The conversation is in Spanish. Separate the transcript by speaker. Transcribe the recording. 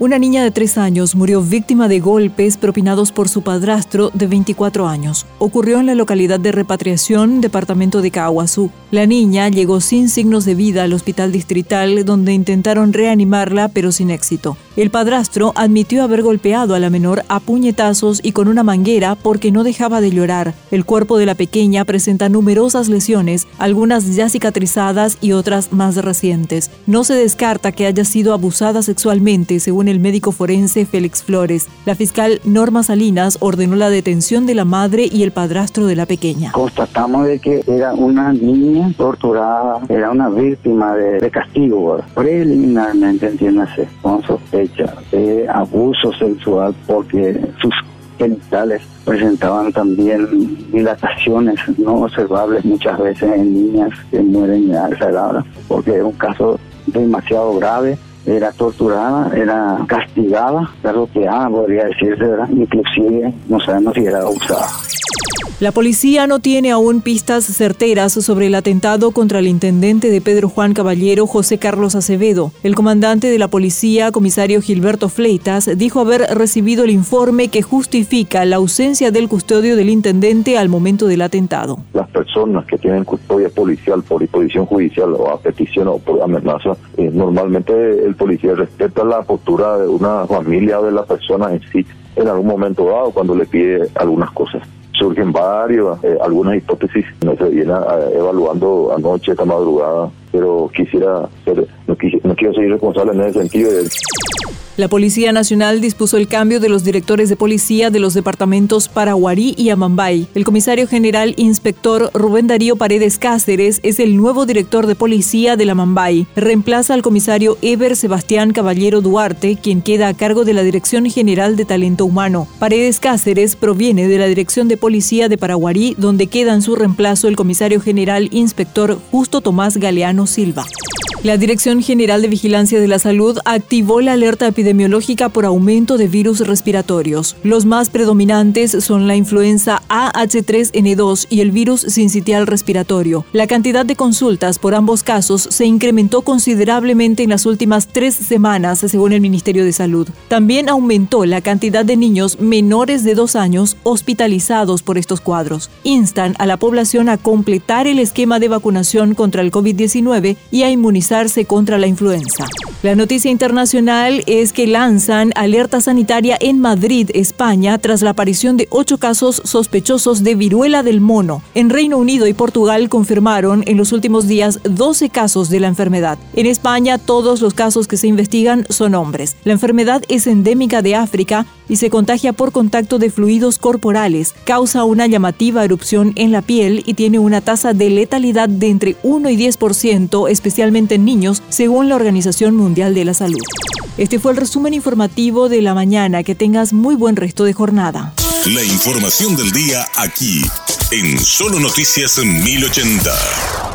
Speaker 1: Una niña de tres años murió víctima de golpes propinados por su padrastro de 24 años. Ocurrió en la localidad de Repatriación, departamento de Caguazú. La niña llegó sin signos de vida al hospital distrital donde intentaron reanimarla pero sin éxito. El padrastro admitió haber golpeado a la menor a puñetazos y con una manguera porque no dejaba de llorar. El cuerpo de la pequeña presenta numerosas lesiones, algunas ya cicatrizadas y otras más recientes. No se descarta que haya sido abusada sexualmente, según el médico forense Félix Flores. La fiscal Norma Salinas ordenó la detención de la madre y el padrastro de la pequeña.
Speaker 2: Constatamos de que era una niña torturada, era una víctima de, castigo, preliminarmente entiéndase, con sospecha de abuso sexual porque sus genitales presentaban también dilataciones no observables muchas veces en niñas que mueren a esa edad, porque es un caso demasiado grave era torturada, era castigada, garroteada, podría decirse, ¿verdad? Inclusive no sabemos si era abusada.
Speaker 1: La policía no tiene aún pistas certeras sobre el atentado contra el intendente de Pedro Juan Caballero, José Carlos Acevedo. El comandante de la policía, comisario Gilberto Fleitas, dijo haber recibido el informe que justifica la ausencia del custodio del intendente al momento del atentado.
Speaker 3: Las personas que tienen custodia policial por disposición judicial o a petición o por amenaza, eh, normalmente el policía respeta la postura de una familia o de la persona en sí en algún momento dado cuando le pide algunas cosas surgen varios, eh, algunas hipótesis no se vienen evaluando anoche, esta madrugada, pero quisiera ser, no, no quiero ser responsable en ese sentido.
Speaker 1: La Policía Nacional dispuso el cambio de los directores de policía de los departamentos Paraguarí y Amambay. El comisario general inspector Rubén Darío Paredes Cáceres es el nuevo director de policía de la Amambay. Reemplaza al comisario Eber Sebastián Caballero Duarte, quien queda a cargo de la Dirección General de Talento Humano. Paredes Cáceres proviene de la Dirección de Policía de Paraguarí, donde queda en su reemplazo el comisario general inspector Justo Tomás Galeano Silva. La Dirección General de Vigilancia de la Salud activó la alerta epidemiológica por aumento de virus respiratorios. Los más predominantes son la influenza AH3N2 y el virus sincitial respiratorio. La cantidad de consultas por ambos casos se incrementó considerablemente en las últimas tres semanas, según el Ministerio de Salud. También aumentó la cantidad de niños menores de dos años hospitalizados por estos cuadros. Instan a la población a completar el esquema de vacunación contra el COVID-19 y a inmunizar contra la influenza. La noticia internacional es que lanzan alerta sanitaria en Madrid, España, tras la aparición de ocho casos sospechosos de viruela del mono. En Reino Unido y Portugal confirmaron en los últimos días 12 casos de la enfermedad. En España, todos los casos que se investigan son hombres. La enfermedad es endémica de África y se contagia por contacto de fluidos corporales, causa una llamativa erupción en la piel y tiene una tasa de letalidad de entre 1 y 10%, especialmente en niños, según la Organización Mundial de la Salud. Este fue el resumen informativo de la mañana. Que tengas muy buen resto de jornada.
Speaker 4: La información del día aquí, en Solo Noticias 1080.